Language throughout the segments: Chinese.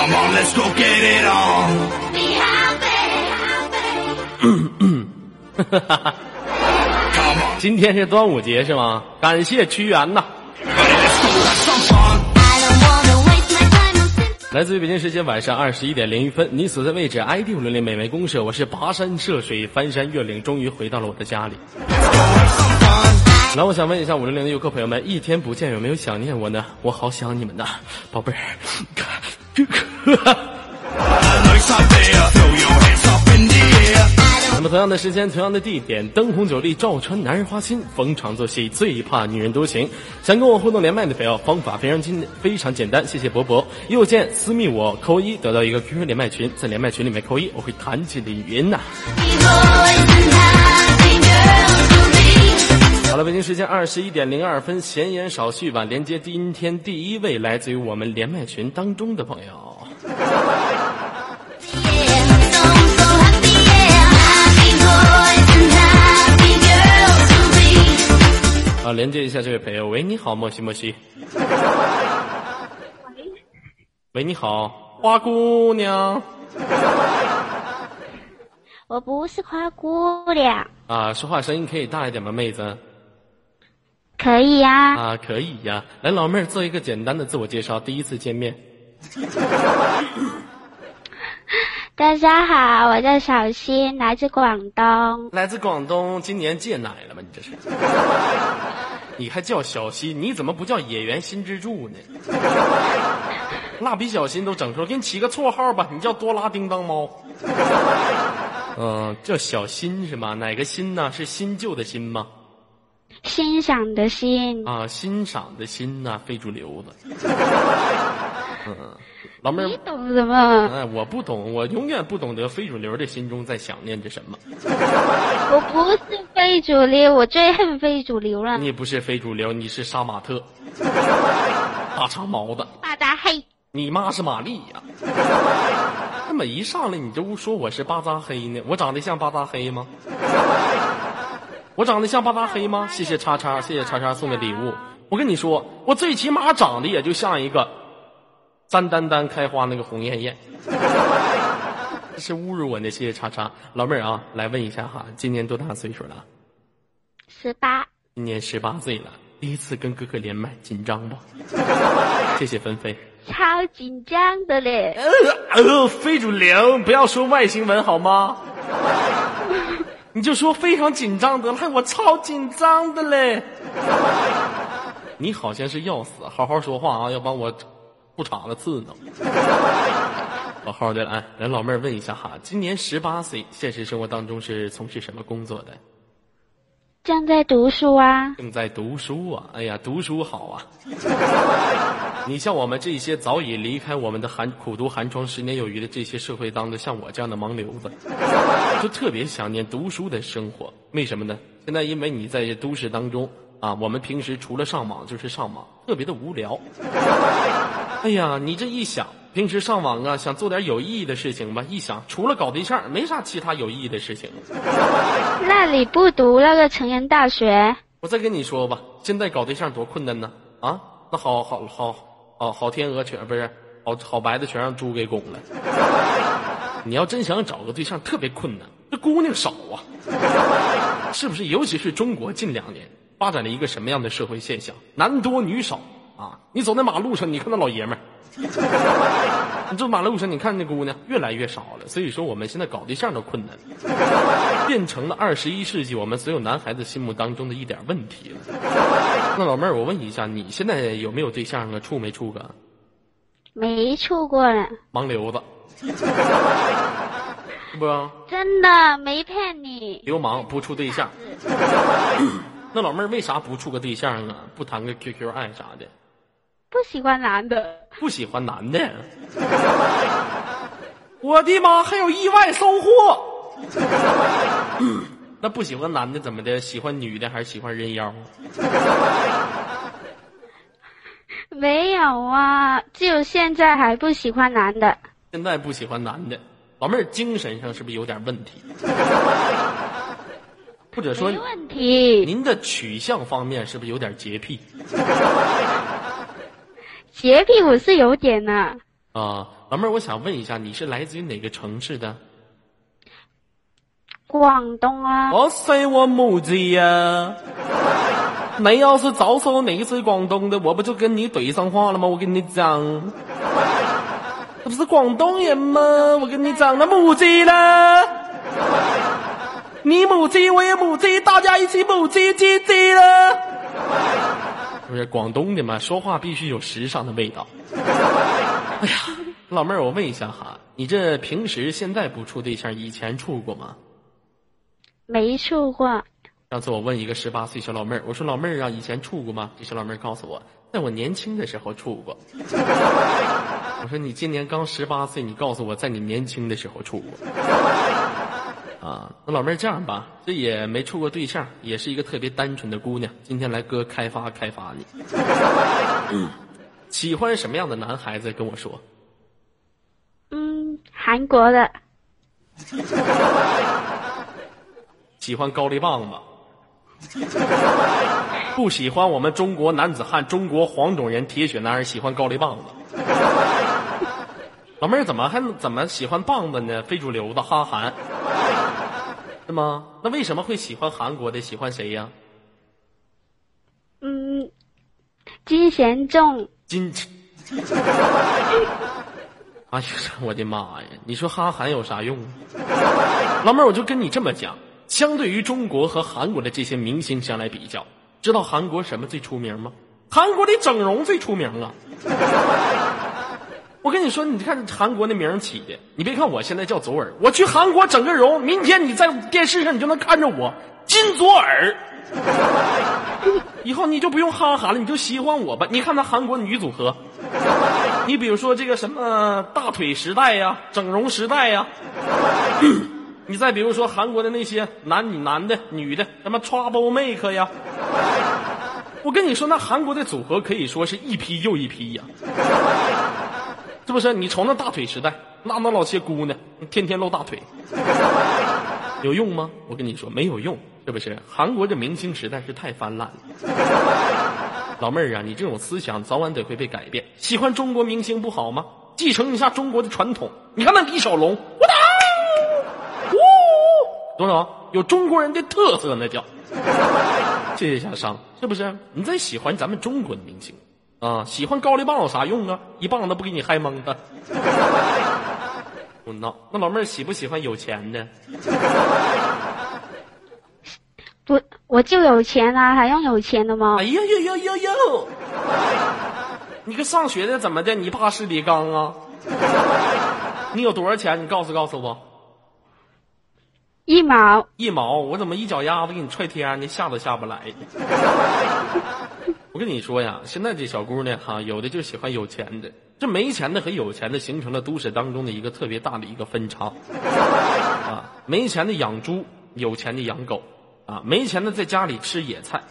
Come on, let's go get it on. Come on, 今天是端午节是吗？感谢屈原呐。来自于北京时间晚上二十一点零一分，你所在位置 ID 五零零美眉公社，我是跋山涉水、翻山越岭，终于回到了我的家里。那我想问一下五零零的游客朋友们，一天不见有没有想念我呢？我好想你们呐，宝贝儿。那么同样的时间，同样的地点，灯红酒绿，照穿男人花心，逢场作戏，最怕女人多情。想跟我互动连麦的朋友，方法非常简非常简单，谢谢博博。右键私密我扣一，得到一个 QQ 连麦群，在连麦群里面扣一，我会弹起你的语音呐、好了，北京时间二十一点零二分，闲言少叙吧。连接今天第一位来自于我们连麦群当中的朋友.啊，连接一下这位朋友。喂，你好，莫西莫西。喂，你好，花姑娘。我不是花姑娘，啊，说话声音可以大一点吗，妹子？可以呀、啊，可以呀。来，老妹儿做一个简单的自我介绍，第一次见面。大家好，我叫小新，来自广东。来自广东，今年戒奶了吗？你这是？你还叫小新？你怎么不叫野原新之助呢？蜡笔小新都整出来，给你起个绰号吧，你叫多拉叮当猫。嗯、叫小新是吗？哪个新呢？是新旧的新吗？欣赏的欣，啊，欣赏的欣呐、非主流的。嗯，老妹儿你，懂什么？哎，我不懂，我永远不懂得非主流的心中在想念着什么。我不是非主流，我最恨非主流了。你不是非主流，你是杀马特，大长毛的。巴扎黑，你妈是玛丽呀、怎么一上来你就说我是巴扎黑呢？我长得像巴扎黑吗？我长得像巴扎黑吗？谢谢叉叉，谢谢叉叉送的礼物。我跟你说，我最起码长得也就像一个簪丹丹开花那个红艳艳。这 是侮辱我呢，谢谢叉叉。老妹儿啊，来问一下哈，今年多大岁数了？十八，今年十八岁了，第一次跟哥哥连麦，紧张不？谢谢芬菲。超紧张的嘞。呃呃，非主流，不要说外星文好吗？你就说非常紧张得了，我超紧张的嘞。你好像是要死，好好说话啊，要把我裤衩子刺挠。好好的，来来，老妹儿问一下哈，今年十八岁，现实生活当中是从事什么工作的？正在读书啊，正在读书啊！哎呀，读书好啊！你像我们这些早已离开我们的寒苦读寒窗十年有余的这些社会当中，像我这样的盲流子，就特别想念读书的生活。为什么呢？现在因为你在都市当中啊，我们平时除了上网就是上网，特别的无聊。哎呀，你这一想，平时上网啊，想做点有意义的事情吧，一想除了搞对象，没啥其他有意义的事情。那你不读那个成人大学？我再跟你说吧，现在搞对象多困难呢！啊，那好好好哦好天鹅全不是好好白的全让猪给拱了。你要真想找个对象，特别困难，这姑娘少啊，是不是？尤其是中国近两年发展了一个什么样的社会现象？男多女少啊！你走在马路上，你看那老爷们儿，你走马路上，你看那姑娘越来越少了。所以说，我们现在搞对象都困难。变成了二十一世纪我们所有男孩子心目当中的一点问题了。那老妹儿，我问一下，你现在有没有对象啊？处没处过？没处过呢，盲流子，不？真的没骗你。流氓不处对象。那老妹儿为啥不处个对象啊？不谈个 QQ 爱啥的？不喜欢男的，不喜欢男的？我的妈！还有意外收获。那不喜欢男的怎么的？喜欢女的还是喜欢人妖？没有啊，就现在还不喜欢男的。现在不喜欢男的，老妹儿精神上是不是有点问题？或者说没问题，您的取向方面是不是有点洁癖？洁癖我是有点的。啊，老妹儿，我想问一下，你是来自于哪个城市的？广东啊，我塞我母鸡呀！你要是早说你是广东的，我不就跟你怼上话了吗？我跟你讲，这不是广东人吗？我跟你讲，那母鸡呢？你母鸡，我也母鸡，大家一起母鸡鸡鸡了。不是广东的嘛，说话必须有时尚的味道。哎呀，老妹儿，我问一下哈，你这平时现在不处对象，以前处过吗？没处过。上次我问一个十八岁小老妹儿，我说老妹儿啊，以前处过吗？这小老妹儿告诉我，在我年轻的时候处过。我说你今年刚十八岁，你告诉我在你年轻的时候处过。啊，那老妹儿这样吧，这也没处过对象，也是一个特别单纯的姑娘。今天来哥开发开发你。嗯 喜欢什么样的男孩子？跟我说。嗯，韩国的，喜欢高丽棒子，不喜欢我们中国男子汉、中国黄种人、铁血男人，喜欢高丽棒子。老妹儿怎么还怎么喜欢棒子呢？非主流的哈韩，是吗？那为什么会喜欢韩国的？喜欢谁呀？嗯，金贤重，金。哎呀，我的妈呀！你说哈韩有啥用啊？老妹儿，我就跟你这么讲，相对于中国和韩国的这些明星相来比较，知道韩国什么最出名吗？韩国的整容最出名啊！我跟你说，你看韩国那名起的，你别看我现在叫左耳，我去韩国整个容，明天你在电视上你就能看着我金左耳。以后你就不用哈韩了，你就喜欢我吧。你看那韩国女组合，你比如说这个什么大腿时代呀、整容时代呀，你再比如说韩国的那些男女男的、女的，什么 Trouble Make 呀，我跟你说，那韩国的组合可以说是一批又一批呀，是不是？你瞅那大腿时代，那那老些姑娘天天露大腿，有用吗？我跟你说没有用，是不是？韩国这明星实在是太泛滥了。老妹儿啊，你这种思想早晚得会被改变。喜欢中国明星不好吗？继承一下中国的传统。你看那李小龙，我打，呜，懂不懂？有中国人的特色，那叫。谢谢小商，是不是？你再喜欢咱们中国的明星啊，喜欢高丽棒有啥用啊？一棒子不给你嗨懵的。我闹，那老妹儿喜不喜欢有钱的？不，我就有钱啊，还用有钱的吗哎？呀呦呦呦呦！你个上学的怎么的？你爸是李刚啊？你有多少钱？你告诉告诉我。一毛，一毛，我怎么一脚丫子给你踹天上去，下都下不来？跟你说呀，现在这小姑娘哈，有的就喜欢有钱的，这没钱的和有钱的形成了都市当中的一个特别大的一个分差啊。没钱的养猪，有钱的养狗啊。没钱的在家里吃野菜，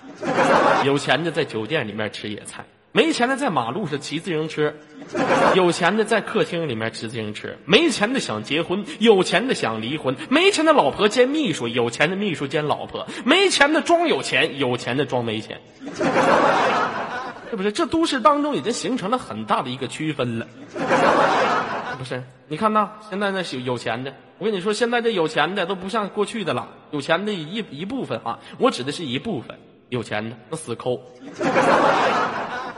有钱的在酒店里面吃野菜。没钱的在马路上骑自行车，有钱的在客厅里面骑自行车。没钱的想结婚，有钱的想离婚。没钱的老婆兼秘书，有钱的秘书兼老婆。没钱的装有钱，有钱的装没钱。是不是？这都市当中已经形成了很大的一个区分了，不是？你看呐，现在那有有钱的，我跟你说，现在这有钱的都不像过去的了，有钱的一一部分啊，我指的是一部分有钱的那死抠，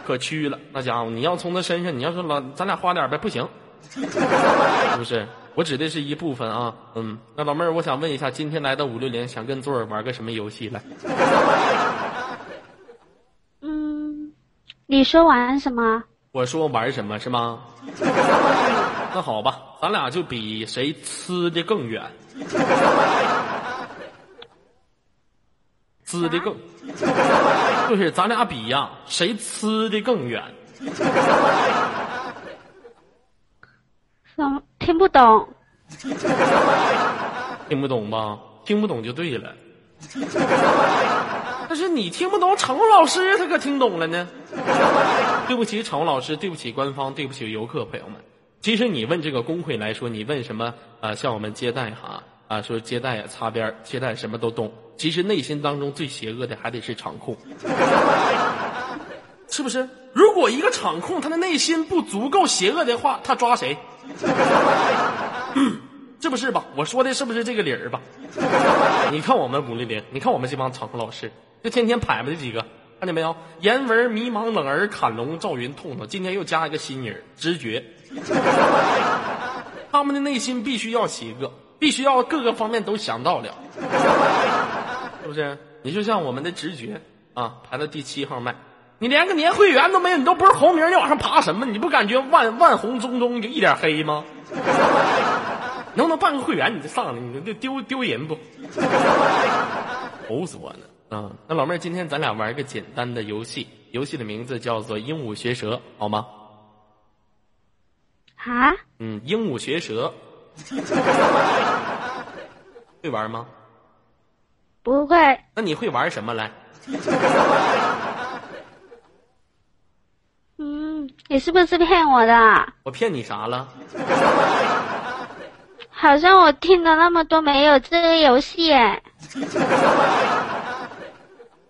可屈了，那家伙，你要从他身上，你要说老咱俩花点呗，不行，是 不是？我指的是一部分啊，嗯，那老妹儿，我想问一下，今天来到五六零，想跟左耳玩个什么游戏来？嗯，你说玩什么？我说玩什么是吗？那好吧，咱俩就比谁呲的更远，呲的更，就是咱俩比呀，谁呲的更远？听不懂。听不懂吧？听不懂就对了。但是你听不懂，场老师他可听懂了呢。对不起，场老师，对不起官方，对不起游客朋友们。其实你问这个工会来说，你问什么啊、像我们接待哈啊，说接待擦边儿接待什么都懂。其实内心当中最邪恶的还得是场控。是不是？如果一个场控他的内心不足够邪恶的话，他抓谁？这不是吧？我说的是不是这个理儿吧？你看我们五零零，你看我们这帮场控老师，就天天排吧这几个，看见没有？颜文、迷茫、冷儿、砍龙、赵云、痛痛，今天又加一个新人，直觉。他们的内心必须要邪恶，必须要各个方面都想到了，不是？你就像我们的直觉啊，排到第七号麦，你连个年会员都没有，你都不是红名，你往上爬什么？你不感觉万万红中中就一点黑吗？能不能办个会员你就上来，你这丢丢人不？愁死我了啊！那老妹儿，今天咱俩玩一个简单的游戏，游戏的名字叫做鹦鹉学舌，好吗？啊，嗯，鹦鹉学舌，会玩吗？不会，那你会玩什么来？嗯，你是不是骗我的？我骗你啥了？好像我听了那么多没有这个游戏哎。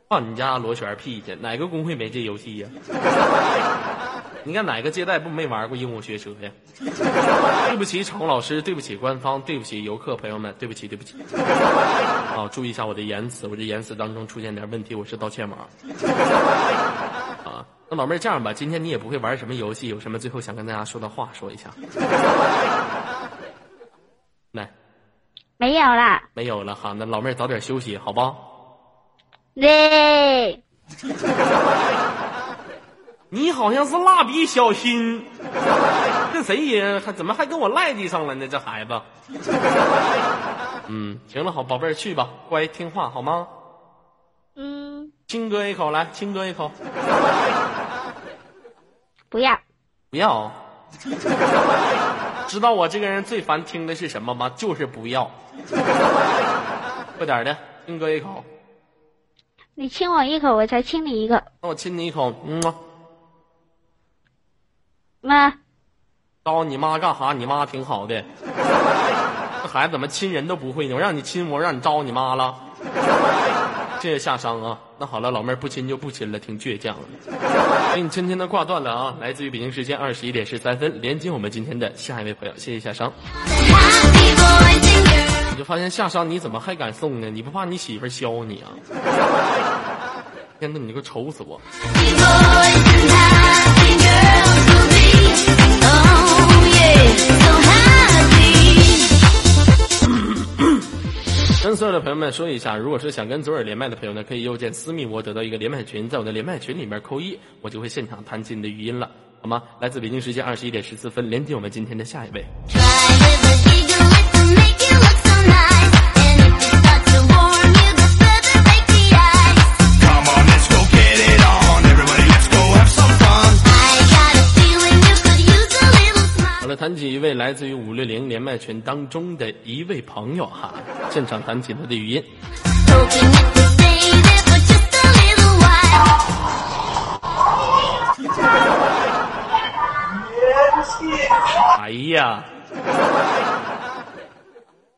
放你家螺旋屁去！哪个工会没这游戏呀？你看哪个接待不没玩过鹦鹉学舌呀？对不起，场控老师，对不起官方，对不起游客朋友们，对不起，对不起。啊，注意一下我的言辞，我这言辞当中出现点问题，我是道歉码。啊，那老妹儿这样吧，今天你也不会玩什么游戏，有什么最后想跟大家说的话说一下？来，没有了，没有了哈，那老妹儿早点休息，好不？嘞，你好像是蜡笔小新，这谁呀？还怎么还跟我赖地上了呢？这孩子。嗯，行了，好宝贝儿去吧，乖听话好吗？嗯，亲哥一口，来亲哥一口，不要，不要。知道我这个人最烦听的是什么吗？就是不要。快点儿的，亲哥一口，你亲我一口，我才亲你一个。那我亲你一口，嗯吗？妈，招你妈干哈？你妈挺好的。这孩子怎么亲人都不会呢？我让你亲我，让你招你妈了。谢谢夏商啊。那好了，老妹儿不亲就不亲了，挺倔强的。给你轻轻的挂断了啊。来自于北京时间二十一点十三分，连接我们今天的下一位朋友，谢谢夏商。你就发现夏商你怎么还敢送呢？你不怕你媳妇削你啊？天呐，你个愁死我！跟所有的朋友们说一下，如果是想跟左耳连麦的朋友呢，可以右键私密我得到一个连麦群，在我的连麦群里面扣一，我就会现场弹起你的语音了，好吗？来自北京时间二十一点十四分，连接我们今天的下一位。好了，谈起一位来自于五六零连麦群当中的一位朋友哈，现场弹起他的语音。哎呀，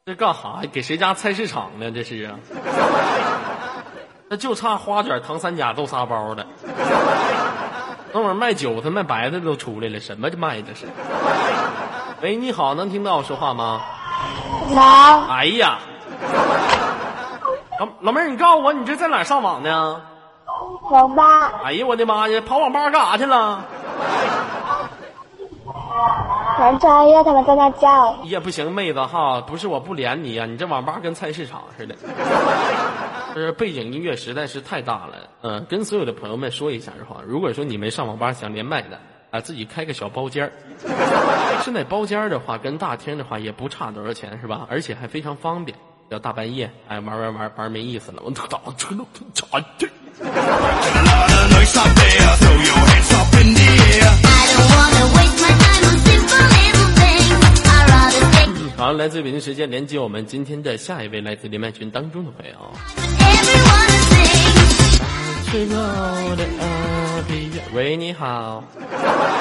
这干哈？给谁家菜市场呢？这是啊，那就差花卷、糖三甲、豆沙包了。等会儿卖韭菜、卖白菜都出来了，什么卖的是？喂，你好，能听到我说话吗？能，哎呀，老老妹儿，你告诉我，你这在哪儿上网呢？网吧，哎呀，我的妈呀，跑网吧干啥去了？玩专业，他们在那叫。也不行，妹子哈，不是我不连你呀、你这网吧跟菜市场似的，就 是背景音乐实在是太大了。嗯，跟所有的朋友们说一下的话，如果说你们上网吧想连麦的啊，自己开个小包间儿，现在包间儿的话跟大厅的话也不差多少钱是吧？而且还非常方便。要大半夜，哎，玩玩玩玩没意思了，我操，好，来自北京时间连接我们今天的下一位来自连麦群当中的朋友。喂，你好，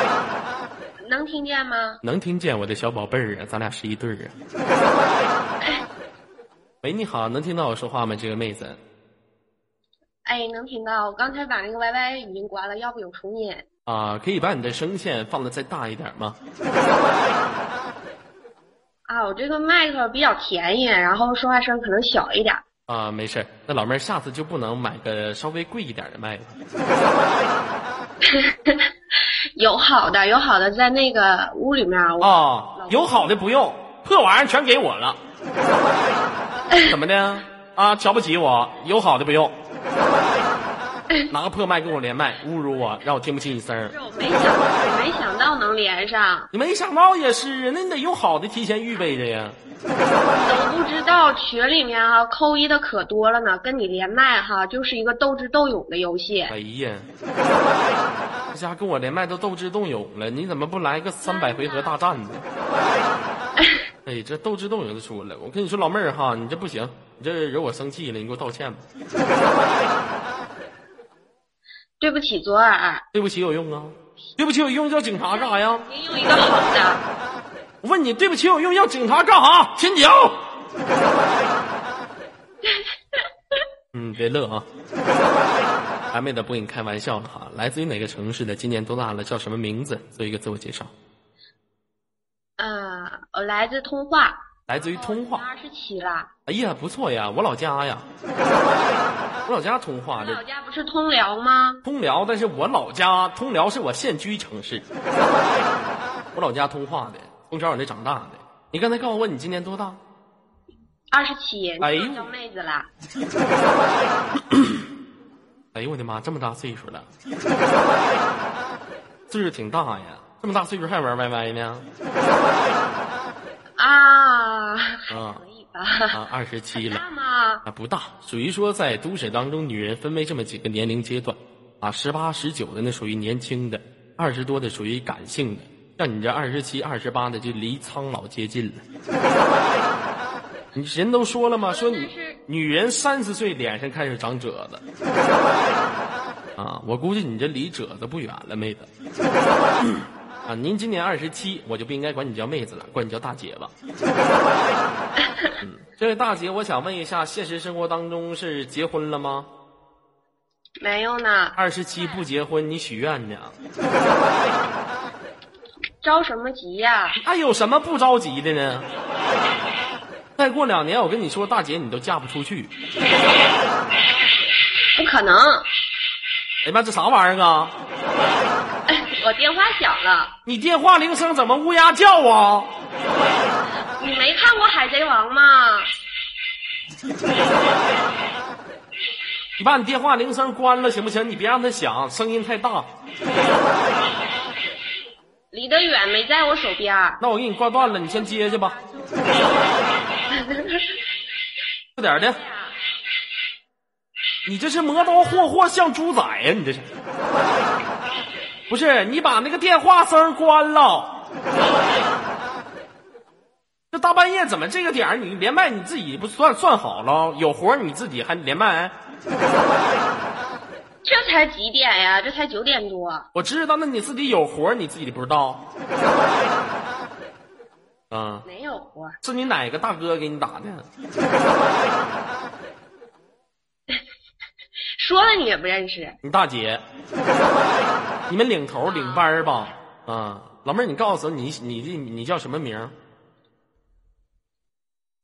能听见吗？能听见我的小宝贝儿啊？咱俩是一对儿啊。喂，你好，能听到我说话吗？这个妹子，哎，能听到？我刚才把那个 YY 语音关了，要不有重音。啊，可以把你的声线放的再大一点吗？啊，我这个麦克比较便宜，然后说话声可能小一点。啊，没事儿。那老妹儿，下次就不能买个稍微贵一点的麦克？有好的，有好的，在那个屋里面。我啊，有好的不用，破玩意儿全给我了。怎么的？啊，瞧不起我？有好的不用，拿个破麦跟我连麦，侮辱我，让我听不清你声儿。我没想，到没想到能连上，你没想到也是，那你得有好的提前预备着呀。都不知道群里面哈、扣一的可多了呢。跟你连麦哈，就是一个斗智斗勇的游戏。哎呀，这家跟我连麦都斗智斗勇了，你怎么不来个 三百回合大战呢？哎，这斗智斗勇的出来，我跟你说，老妹儿哈，你这不行，你这惹我生气了，你给我道歉吧。对不起，左耳，对不起有用啊？对不起有用叫警察干啥呀？您用一个好的。我问你，对不起有用要警察干啥？请酒。嗯，别乐啊！还没得不跟你开玩笑了哈。来自于哪个城市的？今年多大了？叫什么名字？做一个自我介绍。嗯、我来自通化，来自于通化。二十七了。哎呀，不错呀，我老家呀，我老家通化老家不是通辽吗？通辽，但是我老家通辽是我现居城市，我老家通化的，从小我这长大的。你刚才告诉我你今年多大？二十七，哎呦你叫妹子了。哎呦我的妈，这么大岁数了，岁数挺大呀，这么大岁数还玩 YY 呢？啊，还啊可以吧？啊，二十七了。大吗？啊，不大，属于说在都市当中，女人分为这么几个年龄阶段，啊，十八、十九的那属于年轻的，二十多的属于感性的，像你这二十七、二十八的就离苍老接近了。你人都说了吗？说你女人三十岁脸上开始长褶子，啊，我估计你这离褶子不远了，妹子。啊，您今年二十七，我就不应该管你叫妹子了，管你叫大姐吧。嗯，这位大姐，我想问一下，现实生活当中是结婚了吗？没有呢，二十七不结婚，你许愿呢？着什么急呀？还有什么不着急的呢？再过两年，我跟你说，大姐你都嫁不出去。不可能，哎呀妈，这啥玩意儿啊？我电话响了。你电话铃声怎么乌鸦叫啊？你没看过《海贼王》吗？你把你电话铃声关了行不行？你别让它响，声音太大。离得远，没在我手边。那我给你挂断了，你先接去吧，快点的。你这是磨刀霍霍向猪仔呀、你这是？不是你把那个电话声关了？这大半夜怎么这个点儿你连麦你自己不算算好了？有活儿你自己还连麦？这才几点呀？这才九点多。我知道，那你自己有活儿你自己不知道？啊，没有活儿，是你哪个大哥给你打的？说了你也不认识。你大姐，你们领头领班儿吧？啊，老妹儿，你告诉我你你你你叫什么名儿？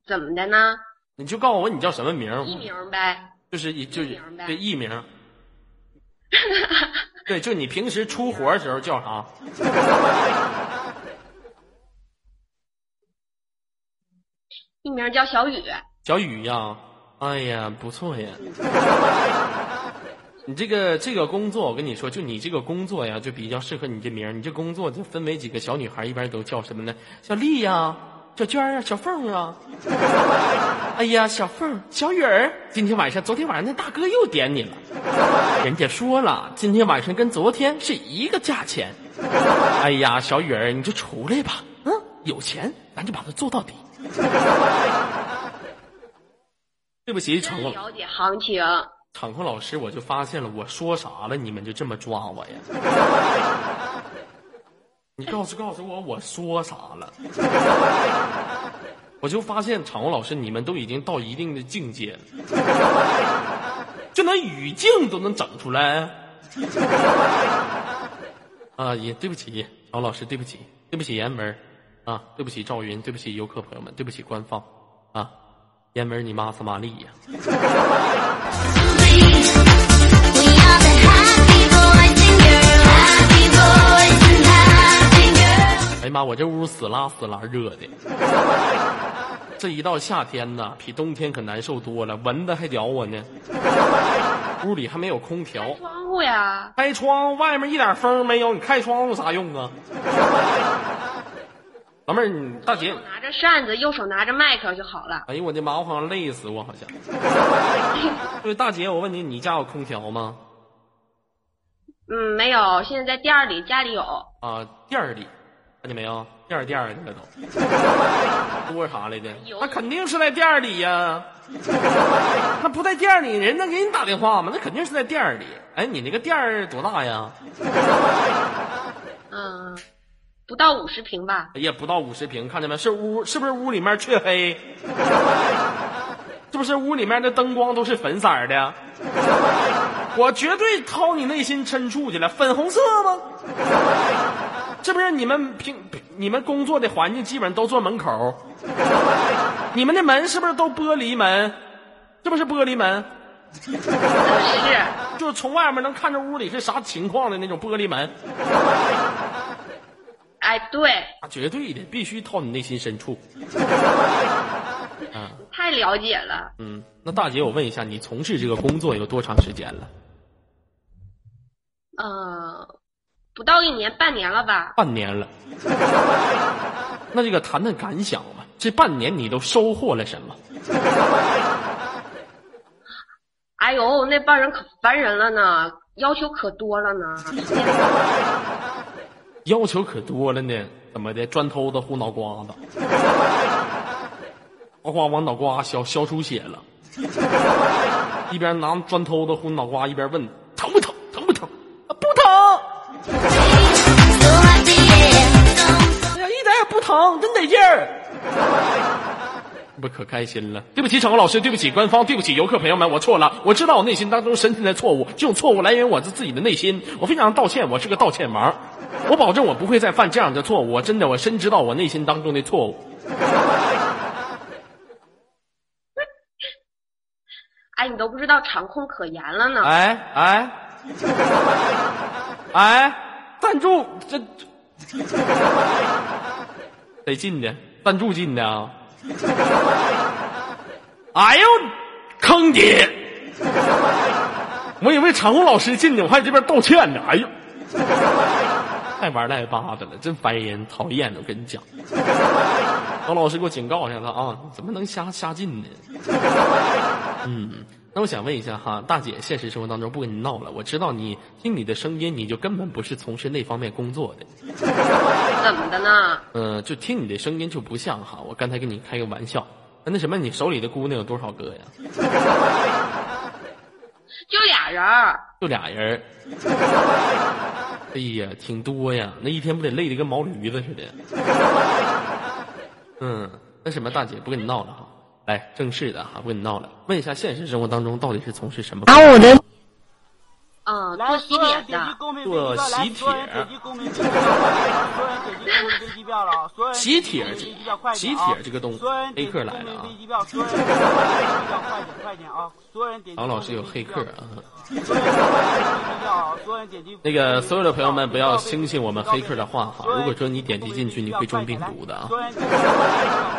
怎么的呢？你就告诉我你叫什么名儿？艺名呗。就是一就是艺名。对，就你平时出活的时候叫啥？艺名叫小雨。小雨呀，哎呀，不错呀。你这个这个工作，我跟你说，就你这个工作呀，就比较适合你这名儿。你这工作就分为几个小女孩，一般都叫什么呢？小丽呀，小娟儿啊，小凤啊。哎呀，小凤，小雨儿，今天晚上，昨天晚上那大哥又点你了。人家说了，今天晚上跟昨天是一个价钱。哎呀，小雨儿，你就出来吧。嗯，有钱咱就把它做到底。对不起，场控了解行情。场控老师，我就发现了，我说啥了，你们就这么抓我呀？你告诉告诉我，我说啥了？我就发现场控老师，你们都已经到一定的境界了。就那语境都能整出来。啊，也对不起，曹老师，对不起，对不起，严文儿啊，对不起，赵云，对不起，游客朋友们，对不起，官方啊，严文你妈斯玛丽呀！哎呀妈，我这屋死拉死拉热的，这一到夏天呐，比冬天可难受多了，蚊子还咬我呢，屋里还没有空调。窗户呀，开窗，外面一点风没有，你开窗户啥用啊？老妹儿，你大姐，拿着扇子，右手拿着麦克就好了。哎呦我的妈，我好像累死我好像。对，大姐，我问你，你家有空调吗？嗯，没有，现在在店里，家里有。啊，店儿里，看见没有？店儿店儿的了都，多啥来的？那肯定是在店儿里呀。那不在店儿里，人能给你打电话吗？那肯定是在店儿里。哎，你那个店儿多大呀？嗯，不到五十平吧。哎呀，不到五十平，看见没？是屋是不是屋里面黢黑？是不是屋里面的 灯光都是粉色儿的？我绝对掏你内心深处去了，粉红色吗？是不是你们平你们工作的环境基本上都坐门口？你们的门是不是都玻璃门？这不是玻璃门？嗯是，就是从外面能看着屋里是啥情况的那种玻璃门哎，对，啊，绝对的，必须掏你内心深处。太了解了。嗯，那大姐，我问一下，你从事这个工作有多长时间了？呃，不到一年，半年了吧？半年了。那这个谈谈感想吧，这半年你都收获了什么？哎呦，那帮人可烦人了呢，要求可多了呢。要求可多了呢，怎么的？砖头子糊脑瓜子，呱呱往脑瓜削削出血了，一边拿砖头子糊脑瓜，一边问疼不疼？疼不疼？啊，不 哎呀，一点也不疼，真得劲儿。不可开心了，对不起，场控老师，对不起，官方，对不起，游客朋友们，我错了，我知道我内心当中深深的错误，这种错误来源于我自自己的内心，我非常道歉，我是个道歉王，我保证我不会再犯这样的错误，我真的我深知道我内心当中的错误。哎，你都不知道场控可严了呢。哎哎哎，赞助这这 得进的，赞助进的啊！哎呦，坑爹！我以为场控老师进的，我还这边道歉呢。哎呦，太玩赖巴的了，真烦人，讨厌！我跟你讲，王老师给我警告一下他啊，怎么能瞎瞎进呢？嗯，那我想问一下哈，大姐，现实生活当中不跟你闹了，我知道你听你的声音，你就根本不是从事那方面工作的，怎么的呢？嗯、就听你的声音就不像哈。我刚才跟你开个玩笑，那什么，你手里的姑娘有多少个呀？就俩人儿。就俩人儿。哎呀，挺多呀，那一天不得累得跟毛驴子似的。嗯，那什么，大姐不跟你闹了哈，来正式的哈，不跟你闹了，问一下现实生活当中到底是从事什么工作？我的嗯，来，做洗所有人脸的。做喜帖喜帖喜帖这个东黑客来了啊王老师有黑客啊。那个所有的朋友们不要轻信我们黑客的话哈，如果说你点击进去，你会中病毒的啊。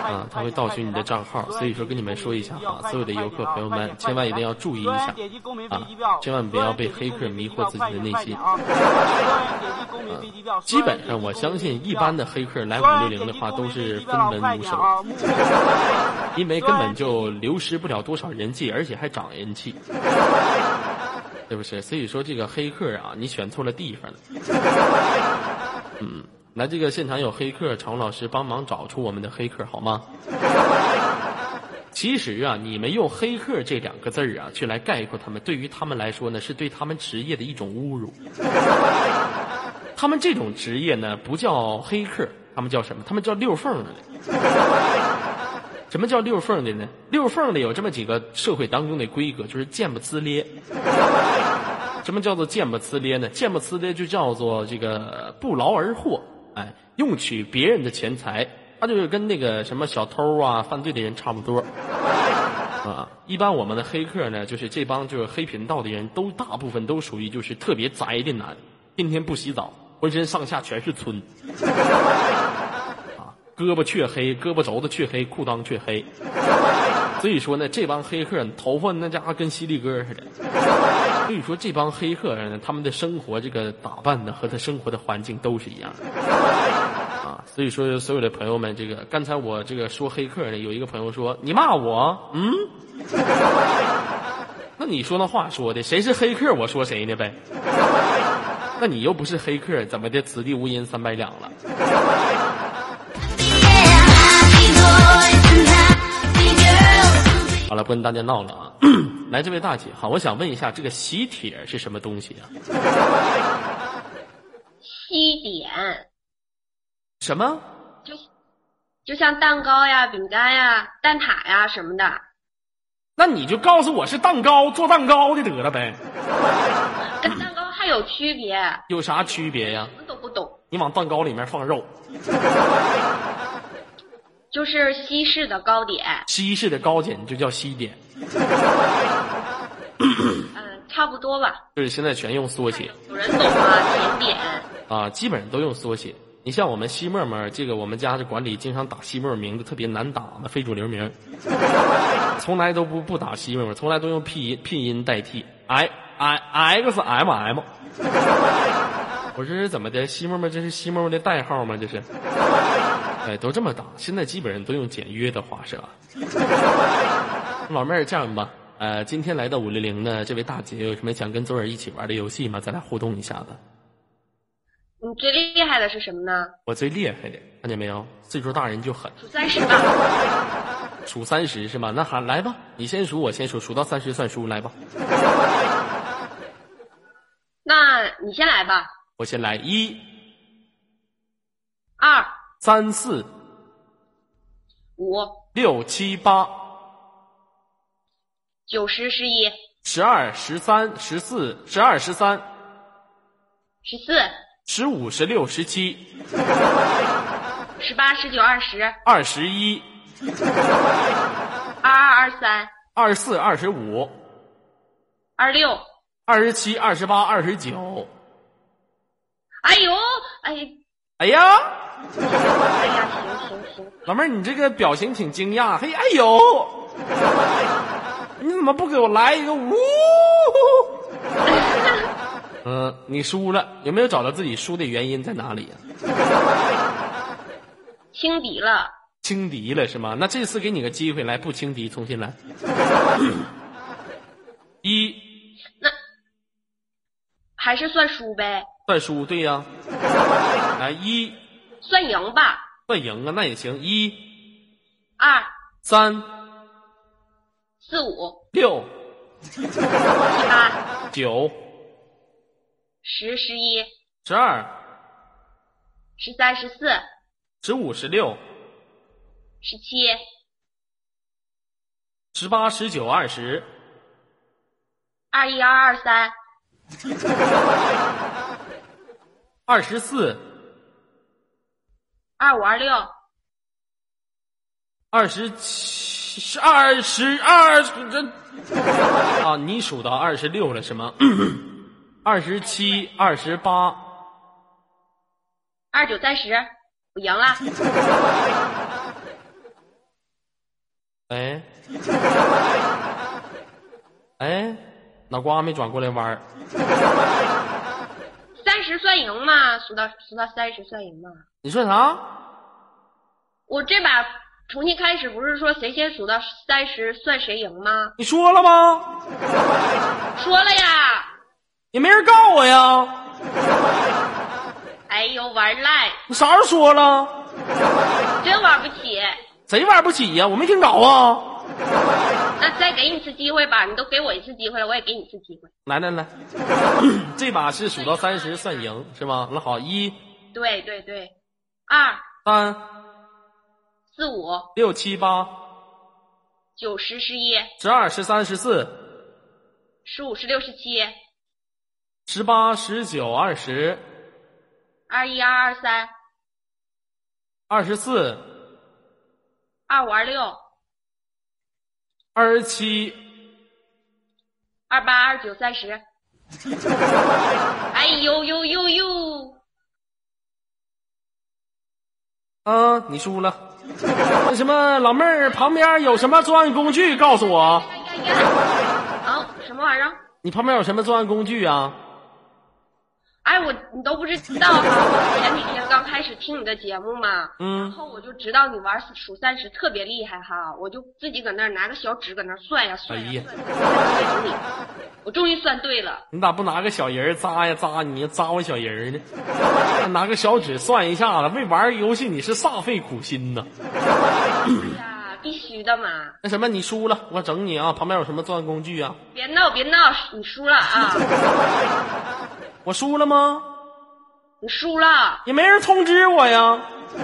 啊，他会盗取你的账号，所以说跟你们说一下哈，所有的游客朋友们千万一定要注意一下啊，千万不要被黑客迷惑自己的内心。啊！基本上我相信，一般的黑客来五六零的话都是分文无收，因为根本就流失不了多少人气，而且还涨人气，是不是？所以说这个黑客啊，你选错了地方了。嗯，来这个现场有黑客，常老师帮忙找出我们的黑客好吗？其实啊，你们用“黑客”这两个字儿啊，去来概括他们，对于他们来说呢，是对他们职业的一种侮辱。他们这种职业呢，不叫黑客，他们叫什么？他们叫溜缝的。什么叫溜缝的呢？溜缝的有这么几个社会当中的规格，就是贱不呲咧。什么叫做贱不呲咧呢？贱不呲咧就叫做这个不劳而获，哎，用取别人的钱财，他就是跟那个什么小偷啊、犯罪的人差不多。啊，一般我们的黑客呢，就是这帮就是黑频道的人都大部分都属于就是特别宅的男，天天不洗澡，浑身上下全是村。胳膊却黑，胳膊肘子却黑，裤裆却黑。所以说呢，这帮黑客头发那家伙跟犀利哥似的。所以说这帮黑客呢，他们的生活这个打扮呢，和他生活的环境都是一样的。啊，所以说所有的朋友们，这个刚才我这个说黑客呢，有一个朋友说你骂我，嗯，那你说那话说的，谁是黑客，我说谁呢呗？那你又不是黑客，怎么的？此地无银三百两了。好了，不跟大家闹了啊！来，这位大姐，好，我想问一下，这个喜帖是什么东西啊？西点什么？就就像蛋糕呀、饼干呀、蛋挞呀什么的，那你就告诉我是蛋糕，做蛋糕的得了呗，跟蛋糕还有区别，有啥区别呀？什么都不懂。你往蛋糕里面放肉，就是西式的糕点，西式的糕点就叫西点，嗯，差不多吧。就是现在全用缩写有人懂吗？甜点，啊，基本上都用缩写。你像我们西沫沫，这个我们家的管理经常打西沫沫名字特别难打嘛，非主流名，从来都不不打西沫沫，从来都用拼音拼音代替，i i x m m。我这是怎么的？西沫沫这是西沫沫的代号吗？这是？哎，都这么打，现在基本上都用简约的花是吧？老妹儿，这样吧，呃，今天来到五六零的这位大姐，有什么想跟左耳一起玩的游戏吗？咱俩互动一下子。你最厉害的是什么呢？我最厉害的，看见没有？岁数大人就狠，数三十吧。数三十是吗？那好，来吧，你先数，我先数，数到三十算输，来吧。那你先来吧。我先来，一、二三、四、五六、七、八、九十十一。十二、十三、十四、十二、十三、十四。十五、十六、十七、十八十九二十。二十一、二二二三。二四、二十五、二六。二十七、二十八、二十九。哎呦，哎，哎呀，老妹儿，你这个表情挺惊讶，嘿，哎呦，你怎么不给我来一个呜？嗯，你输了，有没有找到自己输的原因在哪里呀、轻敌了。轻敌了是吗？那这次给你个机会，来不轻敌，重新来。一那还是算输呗，算输，对呀。来一。算赢吧。算赢啊，那也行。一。二。三。四五。六。七八。九。十十一。十二。十三十四。十五十六。十七。十八十九二十。二一二二三。二十四二五二六二十七二十二这啊，你数到二十六了是吗？二十七、二十八、二九三十，我赢了。哎，哎，脑瓜没转过来弯儿。三十算赢吗？数到数到三十算赢吗？你说啥？我这把重新开始，不是说谁先数到三十算谁赢吗？你说了吗？说了呀。也没人告我呀。哎呦，玩赖，你啥时候说了？真玩不起。谁玩不起呀？我没听着啊。那再给你一次机会吧，你都给我一次机会了，我也给你一次机会。来来来，这把是数到三十算赢是吗？那好，一、对对对，二。三、四五。六、七、八、九十十一，十二、十三、十四、十五十六十七，十八、十九、二十、二一二二三，二十四、二五二六，二十七、二八二九三十。哎呦呦呦呦！啊，你输了。那什么，老妹儿旁边有什么作案工具？告诉我！啊，什么玩意儿？你旁边有什么作案工具啊？哎，我你都不知道哈！我前几天刚开始听你的节目嘛，嗯然后我就知道你玩数三十特别厉害哈，我就自己搁那儿拿个小纸搁那儿算呀算呀我终于算对了。你咋不拿个小人儿扎呀扎你，扎我小人儿呢？拿个小纸算一下子，为玩游戏你是煞费苦心呐。哎呀，必须的嘛！那什么，你输了，我整你啊！旁边有什么作案工具啊？别闹别闹，你输了啊！我输了吗？你输了，也没人通知我呀。你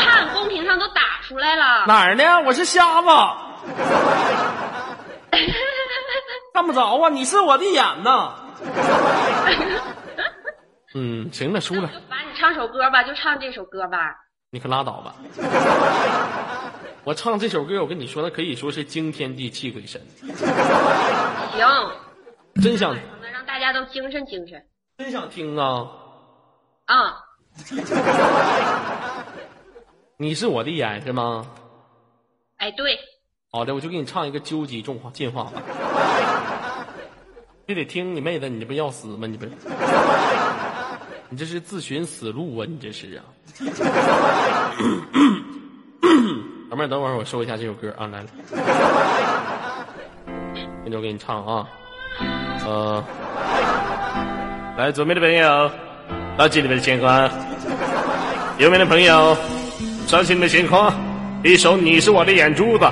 看公屏上都打出来了。哪儿呢？我是瞎子，看不着啊！你是我的眼呐。嗯，行了，输了，就罚你唱首歌吧，就唱这首歌吧。你可拉倒吧。我唱这首歌，我跟你说，那可以说是惊天地泣鬼神，行，真想能让大家都精神精神。真想听啊！啊、你是我的眼是吗？哎，对，好的，我就给你唱一个究极重化进化吧。你得听你妹子，你这不要死吗？你不是，你这是自寻死路啊！你这是啊。老妹儿，等会儿我收一下这首歌啊，来来，现在我给你唱啊，呃，来，左边的朋友，拉起你们的鲜花；右边的朋友，抓起你们的鲜花。一首《你是我的眼珠子》，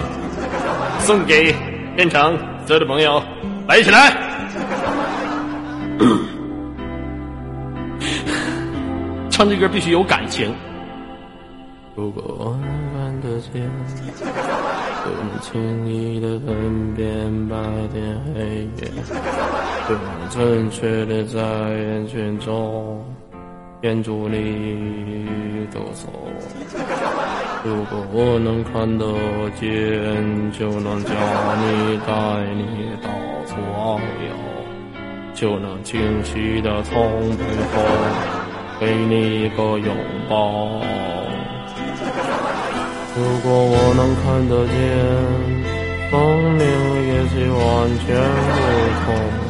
送给现场所有的朋友，来一起来。唱这歌必须有感情。如果我能看得见，就能轻易的分辨白天黑夜，正确的在人群中眼珠里抖擞。如果我能看得见，就能叫你带你到处遨游，就能清晰的从背后给你一个拥抱。如果我能看得见，生命也许完全不同。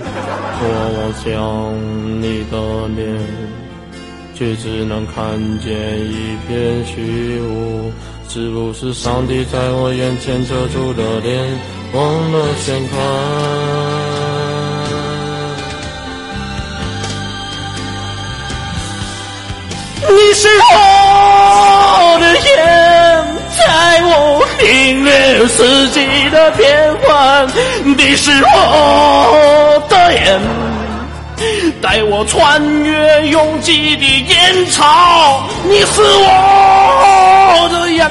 我望向你的脸，却只能看见一片虚无。是不是上帝在我眼前遮住了脸，忘了掀开？你是我的眼，在我领略四季的变换。你是我的眼，带我穿越拥挤的烟潮。你是我的眼，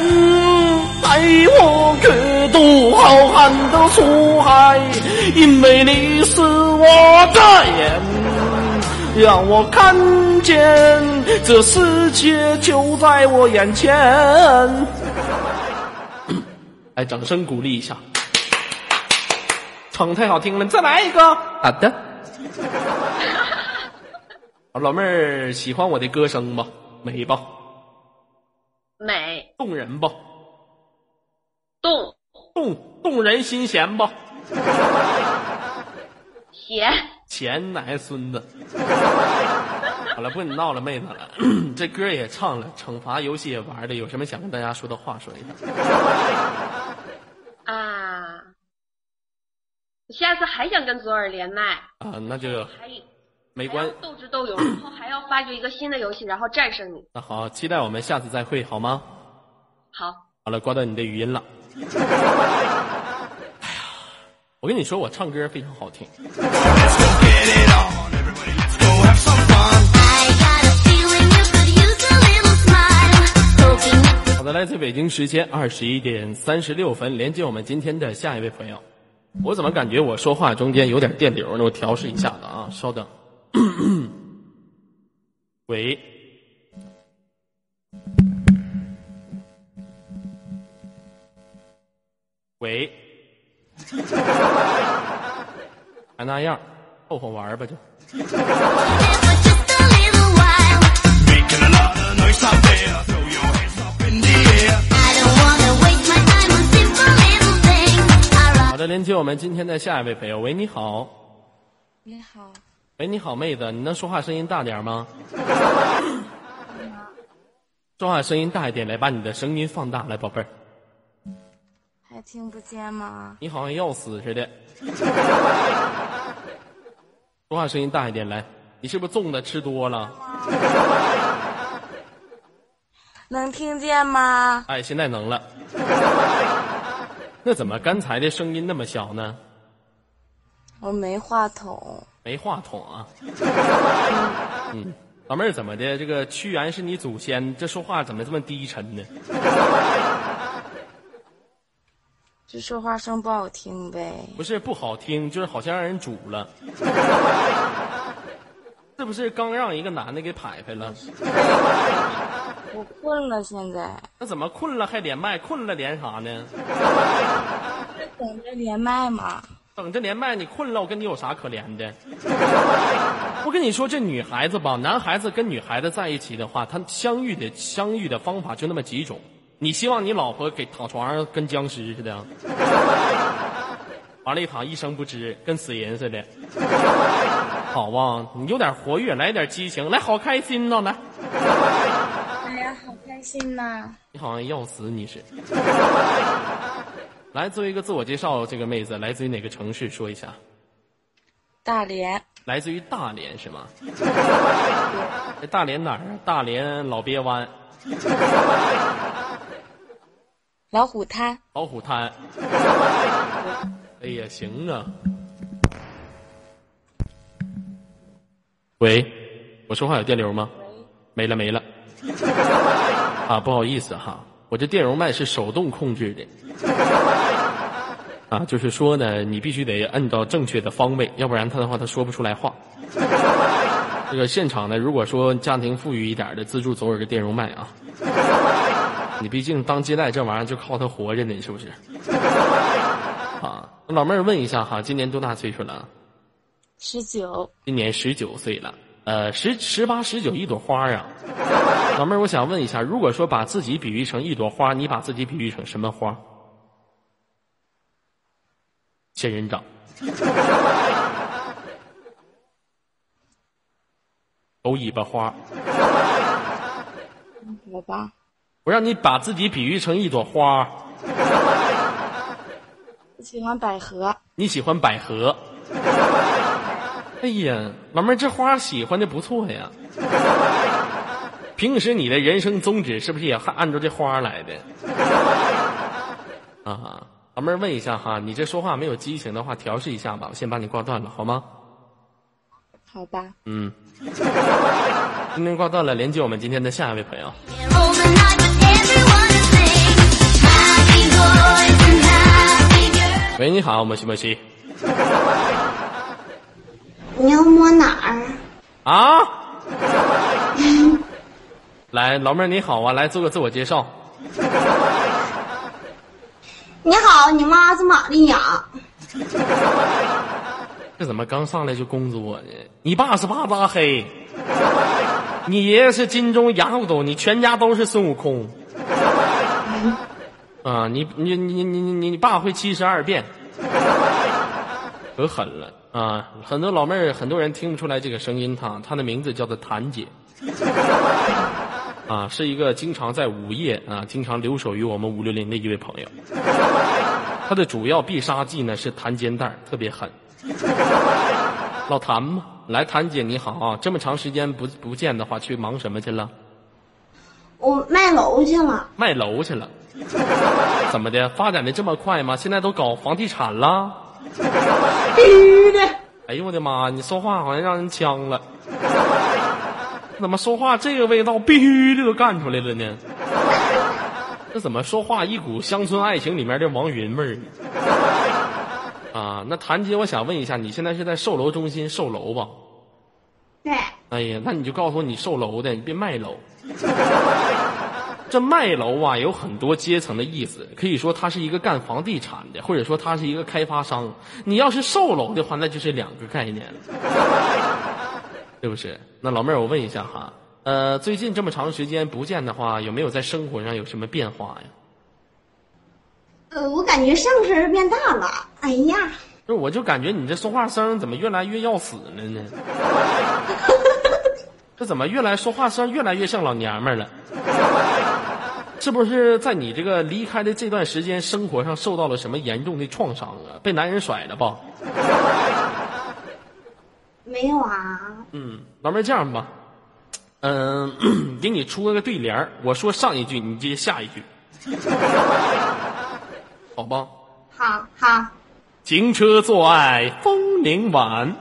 带我阅读浩瀚的书？海。因为你是我的眼。让我看见这世界就在我眼前。来，掌声鼓励一下，唱得太好听了，再来一个。好的。老妹儿喜欢我的歌声吧？美吧？美动人吧？动动动人心弦吧？弦钱乃孙子。好了，不跟你闹了，妹子了。这歌也唱了，惩罚游戏也玩了，有什么想跟大家说的话说一下？啊，我下次还想跟左耳连麦，啊，那就还没关。斗智斗勇，然后还要发掘一个新的游戏，然后战胜你。那好，期待我们下次再会，好吗？好，好了，挂断你的语音了。哎呀，我跟你说，我唱歌非常好听。好的，来自北京时间二十一点三十六分，连接我们今天的下一位朋友。我怎么感觉我说话中间有点电流呢？我调试一下子啊，稍等。喂，喂，还那样，凑合玩吧就。好的，连接我们今天的下一位朋友。喂，你好。你好，喂，你好，妹子，你能说话声音大点吗？说话声音大一点，来，把你的声音放大，来，宝贝儿。还听不见吗？你好像要死似的。说话声音大一点，来，你是不是粽子吃多了？能听见吗？哎，现在能了。那怎么刚才的声音那么小呢？我没话筒，没话筒啊。嗯，老妹儿怎么的？这个屈原是你祖先，这说话怎么这么低沉呢？这说话声不好听呗。不是不好听，就是好像让人煮了。是不是刚让一个男的给拍拍了？我困了，现在那怎么困了还连麦？困了连啥呢？等着连麦嘛。等着连麦，你困了，我跟你有啥可连的？我跟你说，这女孩子吧，男孩子跟女孩子在一起的话，他相遇的相遇的方法就那么几种。你希望你老婆给躺床上跟僵尸似的，完了，一躺一声不吱，跟死人似的。好啊，你有点活跃，来点激情，来，好开心呐、来。心呐！你好像要死，你是。来，做一个自我介绍，这个妹子来自于哪个城市？说一下。大连，来自于大连是吗？这大连哪儿啊？大连老鳖湾、老虎滩，老虎滩。哎呀，行啊。喂，我说话有电流吗？没了没了。啊，不好意思哈，我这电容麦是手动控制的。啊，就是说呢，你必须得按照正确的方位，要不然他的话他说不出来话。这个现场呢，如果说家庭富裕一点的，资助左耳个电容麦啊。你毕竟当接待这玩意儿就靠它活着呢，是不是？啊，老妹儿问一下哈，今年多大岁数了？十九，今年十九岁了，呃，十十八十九一朵花啊。老妹儿，我想问一下，如果说把自己比喻成一朵花，你把自己比喻成什么花？仙人掌。狗尾巴花。我吧，我让你把自己比喻成一朵花，我喜欢百合，你喜欢百合。哎呀，老妹儿，这花喜欢的不错呀。平时你的人生宗旨是不是也按照这花来的？啊，老妹儿问一下哈，你这说话没有激情的话，调试一下吧，我先把你挂断了，好吗？好吧。嗯。今天挂断了，连接我们今天的下一位朋友。all the night with everyone to sing. Happy boys and happy girls. 喂，你好，莫西莫西。你要摸哪儿？啊？来，老妹儿你好啊，来做个自我介绍。你好，你妈是玛利亚。这怎么刚上来就攻击我呢？你爸是巴扎黑，你爷爷是金钟牙骨斗，你全家都是孙悟空。啊，你你你你你你你爸会七十二变，可狠了！啊，很多老妹儿，很多人听不出来这个声音哈，她的名字叫做谭姐，啊，是一个经常在午夜啊，经常留守于我们五六零的一位朋友。她的主要必杀技呢是弹肩带，特别狠。老谭嘛，来，谭姐你好啊，这么长时间不不见的话，去忙什么去了？我卖楼去了。卖楼去了。怎么的？发展的这么快吗？现在都搞房地产了？必须的。哎呦我的妈！你说话好像让人呛了。怎么说话这个味道必须的都干出来了呢？这怎么说话一股乡村爱情里面的王云味儿呢？啊，那谭姐，我想问一下，你现在是在售楼中心售楼吧？对，哎呀，那你就告诉我你售楼的，你别卖楼。这卖楼啊，有很多阶层的意思，可以说他是一个干房地产的，或者说他是一个开发商。你要是售楼的话，那就是两个概念了，是不是？那老妹儿，我问一下哈，呃，最近这么长时间不见的话，有没有在生活上有什么变化呀？呃，我感觉上身变大了。哎呀，不是我就感觉你这说话声怎么越来越要死了呢？这怎么越来说话声越来越像老娘们儿了？是不是在你这个离开的这段时间，生活上受到了什么严重的创伤啊？被男人甩了吧？没有啊。嗯，老妹儿这样吧，嗯、给你出个对联儿我说上一句，你接下一句，好吧？好好，行车坐爱枫林晚。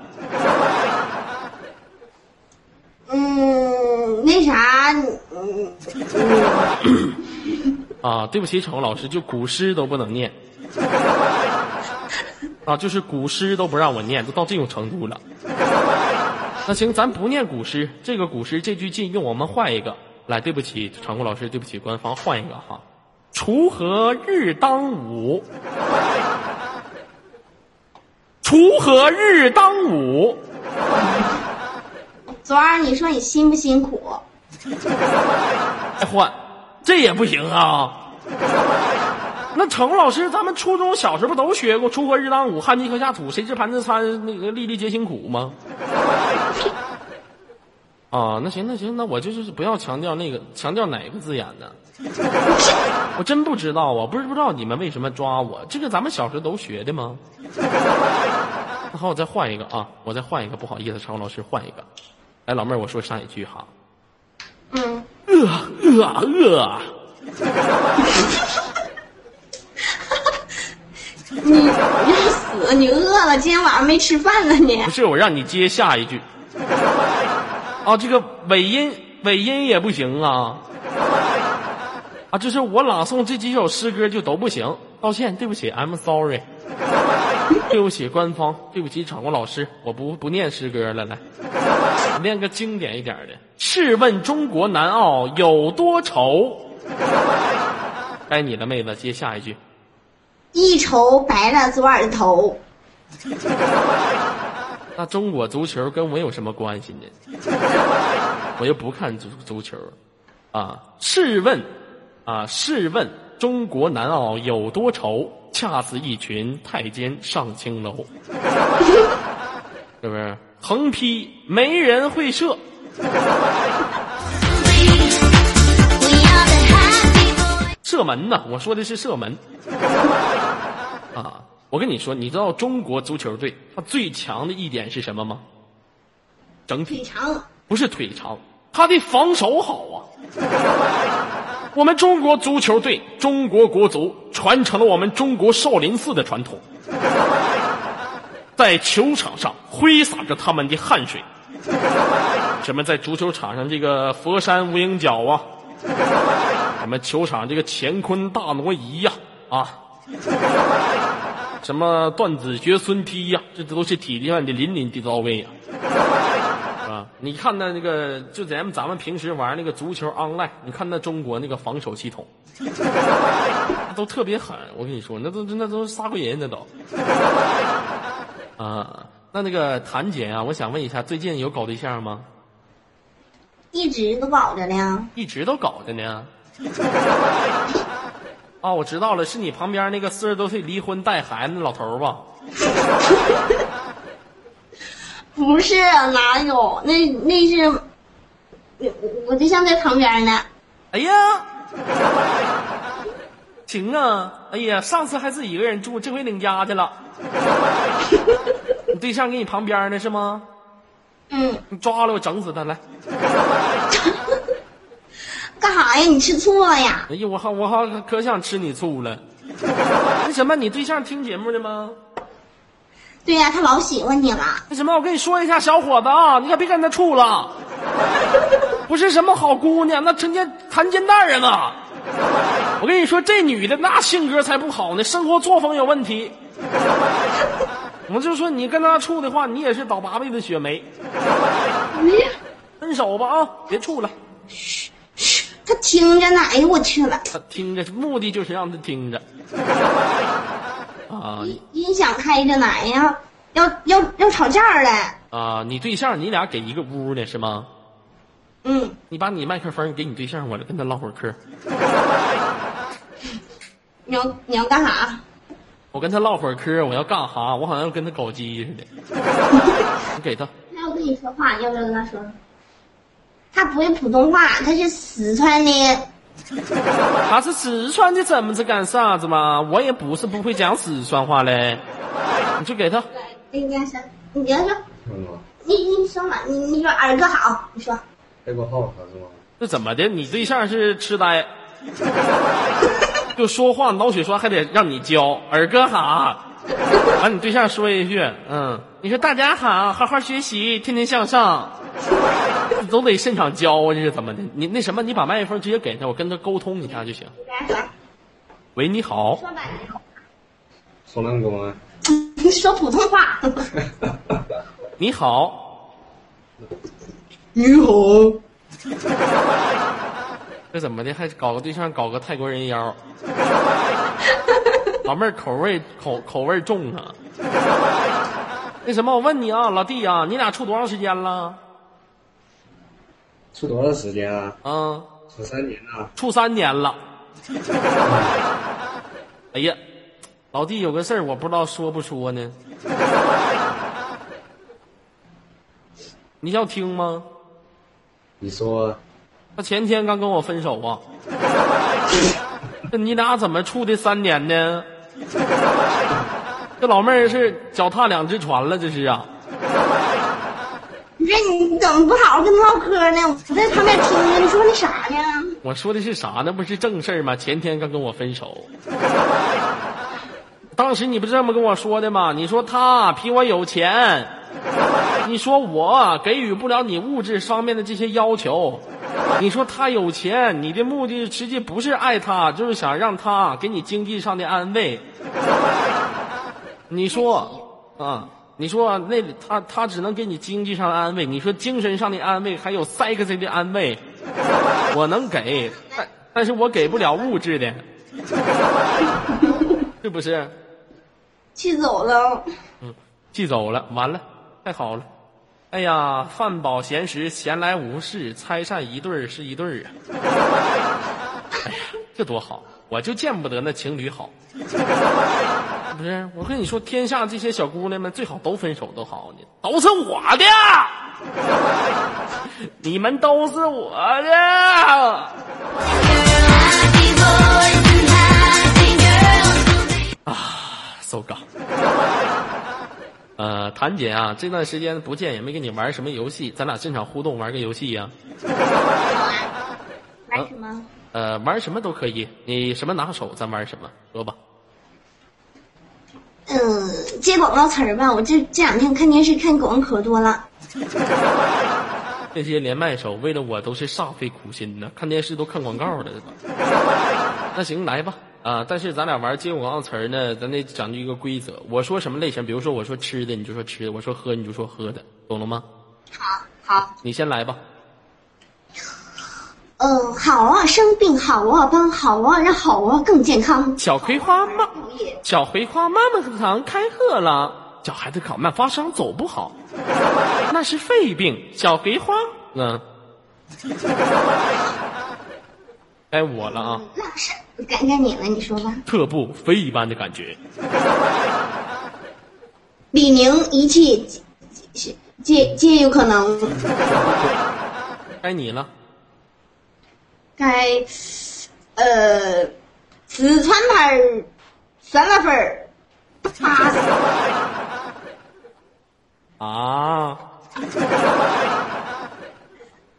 嗯，那啥，嗯，啊，对不起，场老师，就古诗都不能念。啊，就是古诗都不让我念，都到这种程度了。那行，咱不念古诗，这个古诗这句禁用，我们换一个。来，对不起，场控老师，对不起，官方换一个哈。锄禾日当午，锄禾日当午。昨儿你说你辛不辛苦？再换，这也不行啊。那程老师，咱们初中小时候不都学过“锄禾日当午，汗滴禾下土，谁知盘子餐，那个粒粒皆辛苦”吗？啊，那行那行，那我就是不要强调那个强调哪个字眼呢？我真不知道啊，不是不知道你们为什么抓我，这个咱们小时候都学的吗？那好，我再换一个啊，我再换一个，不好意思，常老师换一个。来，老妹儿，我说上一句哈。嗯，饿饿饿，你要死，你饿了，今天晚上没吃饭呢你不。是我让你接下一句。啊，这个尾音尾音也不行啊。啊，就是我朗诵这几首诗歌就都不行，道歉，对不起，I'm sorry，对不起官方，对不起场控老师，我不不念诗歌了，来，念个经典一点的。试问中国南澳有多愁？该你了，妹子，接下一句。一愁白了昨儿的头。那中国足球跟我有什么关系呢？我又不看足足球，啊！试问，啊！试问中国南澳有多愁？恰似一群太监上青楼，是不是？横批没人会射.射门呐！我说的是射门。啊！我跟你说，你知道中国足球队他最强的一点是什么吗？整体腿长，不是腿长，他的防守好啊。我们中国足球队，中国国足传承了我们中国少林寺的传统，在球场上挥洒着他们的汗水。什么在足球场上这个佛山无影脚啊，什么球场这个乾坤大挪移呀啊什么断子绝孙踢呀，这都是体力上的淋漓的到位呀。啊，你看那那个，就咱们咱们平时玩那个足球 online，你看那中国那个防守系统，都特别狠。我跟你说，那都那都是杀过人，那都。啊，那那个谭姐啊，我想问一下，最近有搞对象吗？一直都搞着呢。一直都搞着呢。哦，我知道了，是你旁边那个四十多岁离婚带孩子的老头吧？不是，哪有？那那是我我对象在旁边呢。哎呀，行啊！哎呀，上次还自己一个人住，这回领家去了。你 对象给你旁边呢是吗？嗯，你抓了我整死他来！干啥呀？你吃醋了呀？哎呀，我好我好可想吃你醋了。那什么，你对象听节目的吗？对呀、他老喜欢你了。那什么，我跟你说一下，小伙子啊，你可别跟他处了，不是什么好姑娘，那成天弹金蛋儿呢。我跟你说，这女的那性格才不好呢，生活作风有问题。我就说你跟她处的话，你也是倒八辈子血霉。分手吧啊，别处了。嘘嘘他听着呢，哎呦我去了，他听着，目的就是让他听着。啊音响开着呢，哎呀，要要要吵架了。啊！你对象你俩给一个屋呢是吗？嗯，你把你麦克风给你对象，我来跟他唠会儿嗑。你要你要干啥？我跟他唠会儿嗑，我要干哈？我好像要跟他搞基似的。你给他，他要跟你说话，要不要跟他说？他不会普通话，他是四川的。他是四川的，怎么着干啥子嘛？我也不是不会讲四川话嘞。你就给他，你跟他说，你跟他说，嗯，你你说嘛，你你说二哥好，你说。这个好还是吗？这怎么的？你对象是痴呆，就说话脑血栓还得让你教。二哥好，完你对象说一句，嗯，你说大家好，好好学习，天天向上，你都得现场教啊，这是怎么的？你那什么，你把麦克风直接给他，我跟他沟通一下就行。你跟他说，喂，你好，说吧，说啷个嘛？你说普通话。你好，你好。这怎么的？还搞个对象，搞个泰国人妖？老妹儿口味口口味重啊。那什么，我问你啊，老弟啊，你俩处多长时间了？处多长时间啊？嗯，处三年了。处三年了。哎呀，老弟有个事儿，我不知道说不说呢。你要听吗？你说他前天刚跟我分手啊。这你俩怎么处的三年呢？这老妹儿是脚踏两只船了，这是啊。你说你怎么不好好跟他唠嗑呢？我在旁边听着，你说那啥呢？我说的是啥？那不是正事儿吗？前天刚跟我分手，当时你不是这么跟我说的吗？你说他比我有钱，你说我给予不了你物质方面的这些要求，你说他有钱，你的目的实际不是爱他，就是想让他给你经济上的安慰。你说啊？你说那他他只能给你经济上的安慰，你说精神上的安慰，还有 sex 的安慰，我能给，但但是我给不了物质的，是不是？气走了。嗯气走了，完了，太好了！哎呀，饭饱闲时闲来无事，拆散一对儿是一对儿啊！哎呀，这多好！我就见不得那情侣好，不是？我跟你说，天下这些小姑娘们最好都分手都好呢，都是我的，你们都是我的。Happy boys and 呃，谭姐啊，这段时间不见，也没跟你玩什么游戏，咱俩正常互动玩个游戏呀、玩什么？呃，玩什么都可以，你什么拿手，咱玩什么，说吧。嗯，接广告词儿吧。我这这两天看电视看广告可多了。这些连麦手为了我都是煞费苦心呢，看电视都看广告了，对吧？那行，来吧。啊，但是咱俩玩接广告词儿呢，咱得讲究一个规则。我说什么类型，比如说我说吃的，你就说吃的；我说喝，你就说喝的，懂了吗？好，好，你先来吧。嗯，好啊，生病好啊，帮好啊，让好啊更健康。小葵花妈，小葵花妈妈课堂开课了。小孩子考慢发烧走不好，那是肺病。小葵花，嗯，该我了啊。那是该该你了，你说吧。特步飞一般的感觉。李宁仪器这这也有可能。该你了。该，呃，四川牌儿酸辣粉儿，八啊？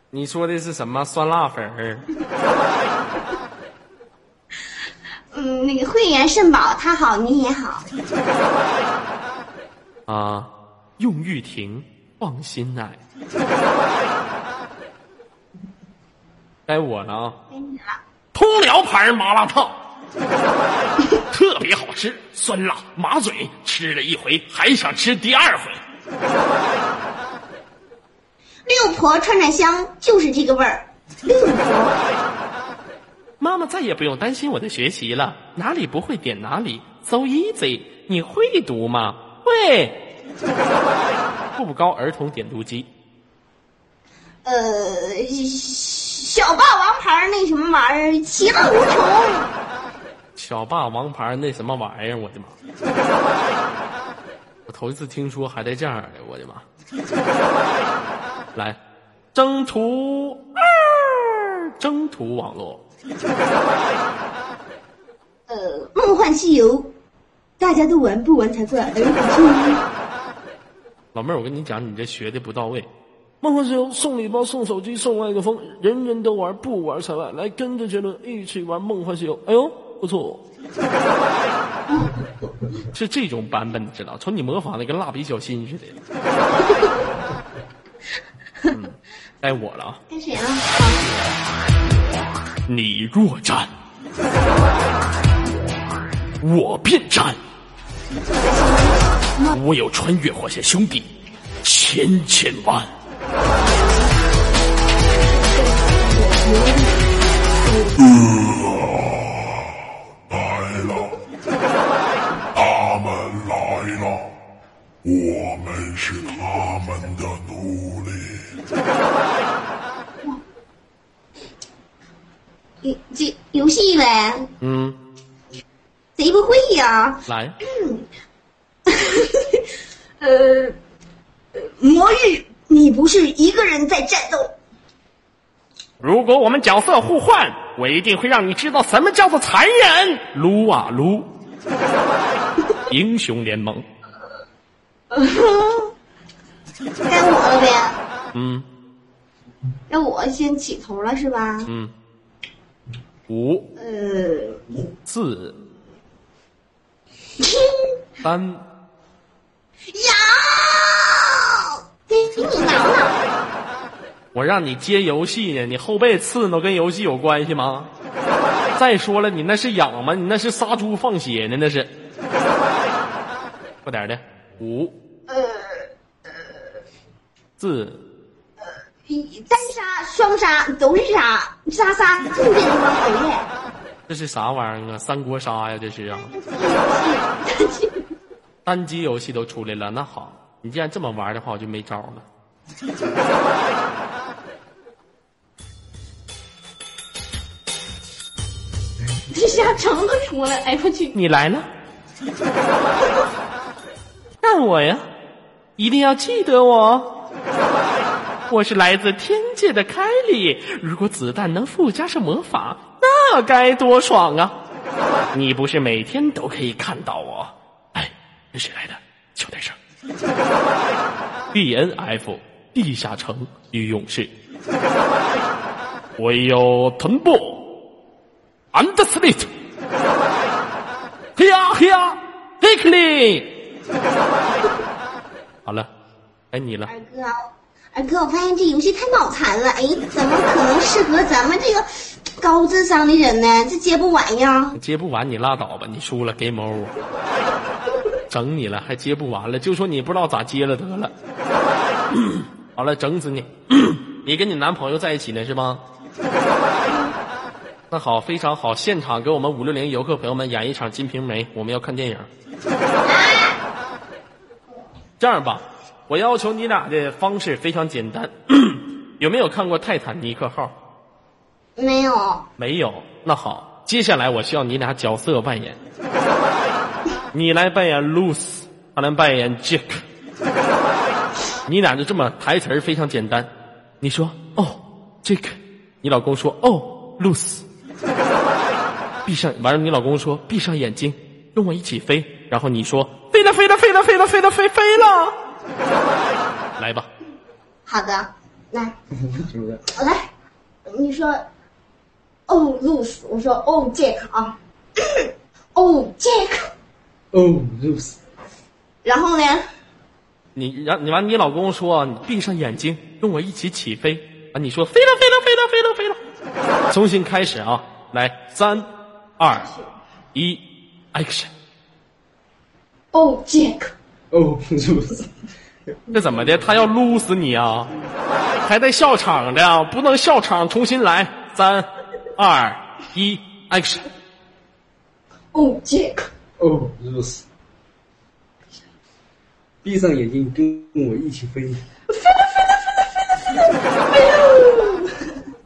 你说的是什么酸辣粉儿？嗯，那个慧源肾宝，他好你也好。啊，用玉婷放心奶。该我了啊！该你了。通辽牌麻辣烫，特别好吃，酸辣麻嘴，吃了一回还想吃第二回。六婆串串香就是这个味儿。六婆，妈妈再也不用担心我的学习了，哪里不会点哪里，so easy。你会读吗？会。步步高儿童点读机，呃，小霸王牌那什么玩意儿，其乐无穷。小霸王牌那什么玩意儿，我的妈！我头一次听说还带这样的，我的妈！来，征途二，征途网络，呃，梦幻西游，大家都玩不玩才怪，而不是。老妹儿，我跟你讲，你这学的不到位。梦幻西游送礼包、送手机、送麦克风，人人都玩，不玩才怪。来，跟着杰伦一起玩梦幻西游。哎呦，不错，是这种版本，你知道？瞅你模仿的跟蜡笔小新似的。嗯，该我了啊！该谁了？你若战，我便战。我有穿越火线兄弟千千万。来了，他们来了，我们是他们的这这游戏呗，嗯，谁不会呀？来，呃，呃魔域，你不是一个人在战斗。如果我们角色互换，我一定会让你知道什么叫做残忍。撸啊撸，英雄联盟。该我了呗，嗯那我先起头了是吧？嗯，五呃，四三，呀，给你挠挠。我让你接游戏呢，你后背刺挠跟游戏有关系吗？再说了，你那是痒吗？你那是杀猪放血呢，那是。快点的，五呃，四一单杀、双杀都是杀，杀杀重点地方讨厌。这是啥玩意儿？啊？三国杀呀，这是啊！单机游戏都出来了，那好，你既然这么玩的话，我就没招了。这下成都出来，哎我去！你来了，干我呀！一定要记得我，我是来自天界的凯莉。如果子弹能附加上魔法，那该多爽啊！你不是每天都可以看到我？哎，是谁来的？小点声。D N F 地下城与勇士，我有臀部，and slit，嘿呀嘿呀，嘿克利。好了，该你了。哥，二哥，我发现这游戏太脑残了，哎，怎么可能适合咱们这个高智商的人呢？这接不完呀！接不完你拉倒吧，你输了，game over。整你了，还接不完了，就说你不知道咋接了得了。好了，整死你！你跟你男朋友在一起呢是吗？那好，非常好，现场给我们五六零游客朋友们演一场《金瓶梅》，我们要看电影。这样吧，我要求你俩的方式非常简单，有没有看过《泰坦尼克号》？没有，没有。那好，接下来我需要你俩角色扮演，你来扮演 Luce，他来扮演 Jack。你俩就这么台词儿非常简单，你说哦，Jake，你老公说哦，Luce，闭上，完了你老公说闭上眼睛，跟我一起飞，然后你说飞了飞了飞了飞了飞了飞飞了，来吧，好的，来，是不是？我来，你说，哦，Luce，我说哦，Jack 啊，哦，Jack，哦，Rose，然后呢？你然你完你老公说你闭上眼睛，跟我一起起飞。啊，你说飞了飞了飞了飞了飞了，重新开始啊，来三二一，action。哦，Jack，哦，Rose，这怎么的？他要撸死你啊！还带笑场的，不能笑场，重新来，三、二、一，action！哦，Jack，哦，Rose，闭上眼睛跟我一起飞。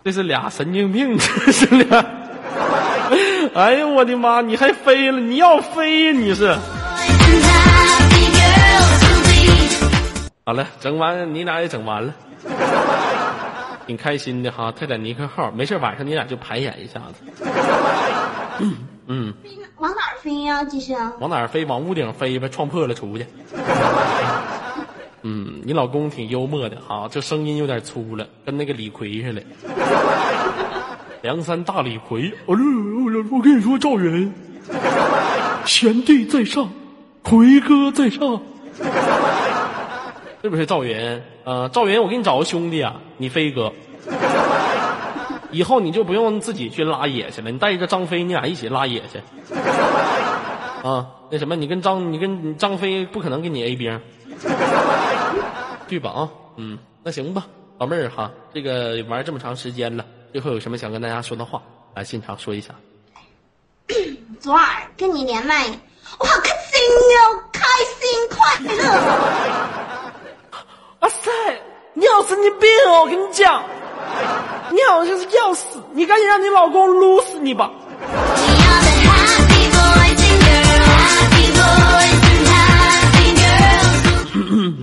这是俩神经病，这是俩。哎呦，我的妈！你还飞了？你要飞呀？你是？好了，整完你俩也整完了，挺开心的哈。泰坦尼克号，没事晚上你俩就排演一下子。嗯嗯，往哪儿飞呀、这是？往哪儿飞？往屋顶飞呗，撞破了出去。嗯，你老公挺幽默的哈，这声音有点粗了，跟那个李逵似的。梁山大李逵，哦呦，我跟你说，赵云，贤弟在上，逵哥在上，是不是赵云？呃，赵云，我给你找个兄弟啊，你飞哥。以后你就不用自己去拉野去了，你带着张飞，你俩一起拉野去。啊，那什么，你跟张，你跟你张飞不可能给你 A 兵，对吧？啊，嗯，那行吧，老妹儿哈，这个玩这么长时间了，最后有什么想跟大家说的话，来现场说一下。昨晚跟你连麦，我好开心哟，开心快乐！啊塞，你好神经病哦！我跟你讲，你好像是要死，你赶紧让你老公撸死你吧！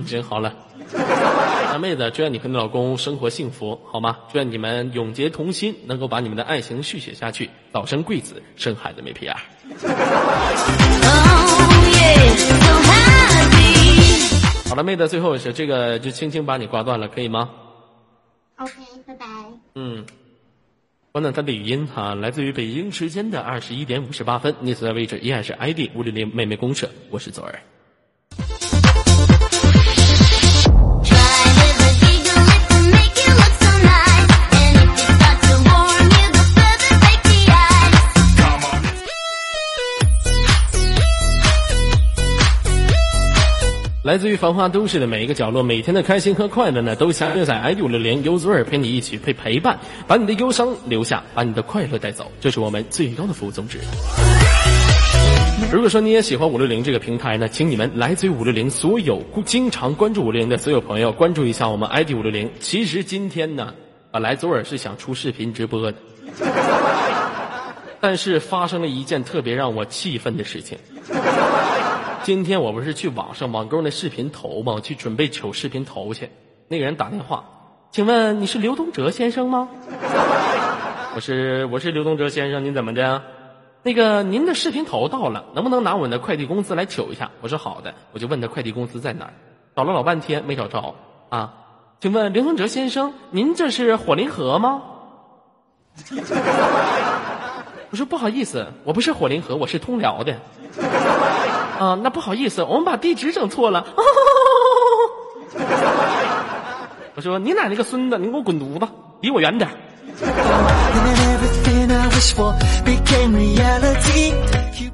真好了。大妹子，祝愿你和你老公生活幸福，好吗？祝愿你们永结同心，能够把你们的爱情续写下去，早生贵子，生孩子没屁眼儿。Oh. 好了，妹子，最后是这个，就轻轻把你挂断了，可以吗？OK，拜拜。嗯，关断他的语音哈、来自于北京时间的二十一点五十八分，你所在位置依然是 ID 五六零妹妹公社，我是左儿。来自于繁华都市的每一个角落，每天的开心和快乐呢，都相约在 ID 五六零，由左耳陪你一起陪陪伴，把你的忧伤留下，把你的快乐带走，这是我们最高的服务宗旨。如果说你也喜欢五六零这个平台呢，请你们来自于五六零所有经常关注五六零的所有朋友关注一下我们 ID 五六零。其实今天呢，本来左耳是想出视频直播的，但是发生了一件特别让我气愤的事情。今天我不是去网上网购那视频头吗？去准备取视频头去，那个人打电话，请问你是刘东哲先生吗？我是我是刘东哲先生，您怎么的？那个您的视频头到了，能不能拿我们的快递公司来取一下？我说好的，我就问他快递公司在哪儿，找了老半天没找着啊。请问刘东哲先生，您这是火灵河吗？我说不好意思，我不是火灵河，我是通辽的。啊，那不好意思，我们把地址整错了。我说你奶奶个孙子，你给我滚犊子，离我远点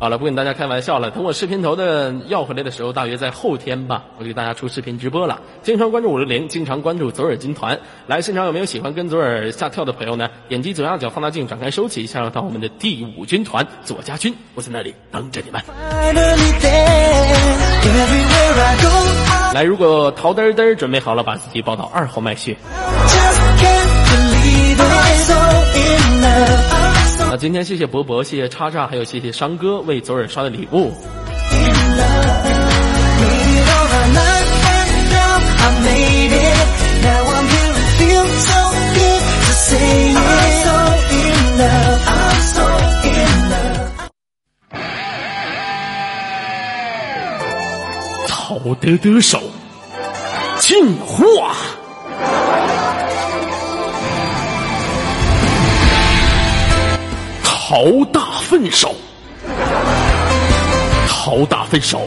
好了，不跟大家开玩笑了。等我视频头的要回来的时候，大约在后天吧，我就给大家出视频直播了。经常关注五六零，经常关注左耳军团。来现场有没有喜欢跟左耳下跳的朋友呢？点击左下角放大镜，展开收起，下到我们的第五军团左家军，我在那里等着你们。来，如果陶嘚嘚准备好了，把自己抱到二号麦序。Just can't believe it. So in love. 那今天谢谢博博，谢谢叉叉，还有谢谢商哥为左耳刷的礼物。好的得手，进化。陶大粪手，陶大粪手，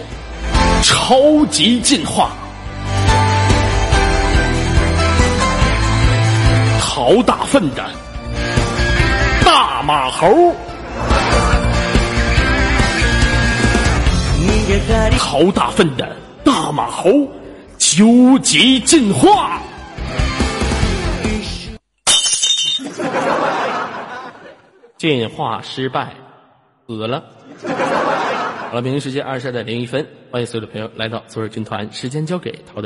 超级进化。陶大粪的大马猴，陶大粪的大马猴，究极进化。进化失败，死了。好了，北京时间二十二点零一分，欢迎所有的朋友来到昨日军团，时间交给陶德。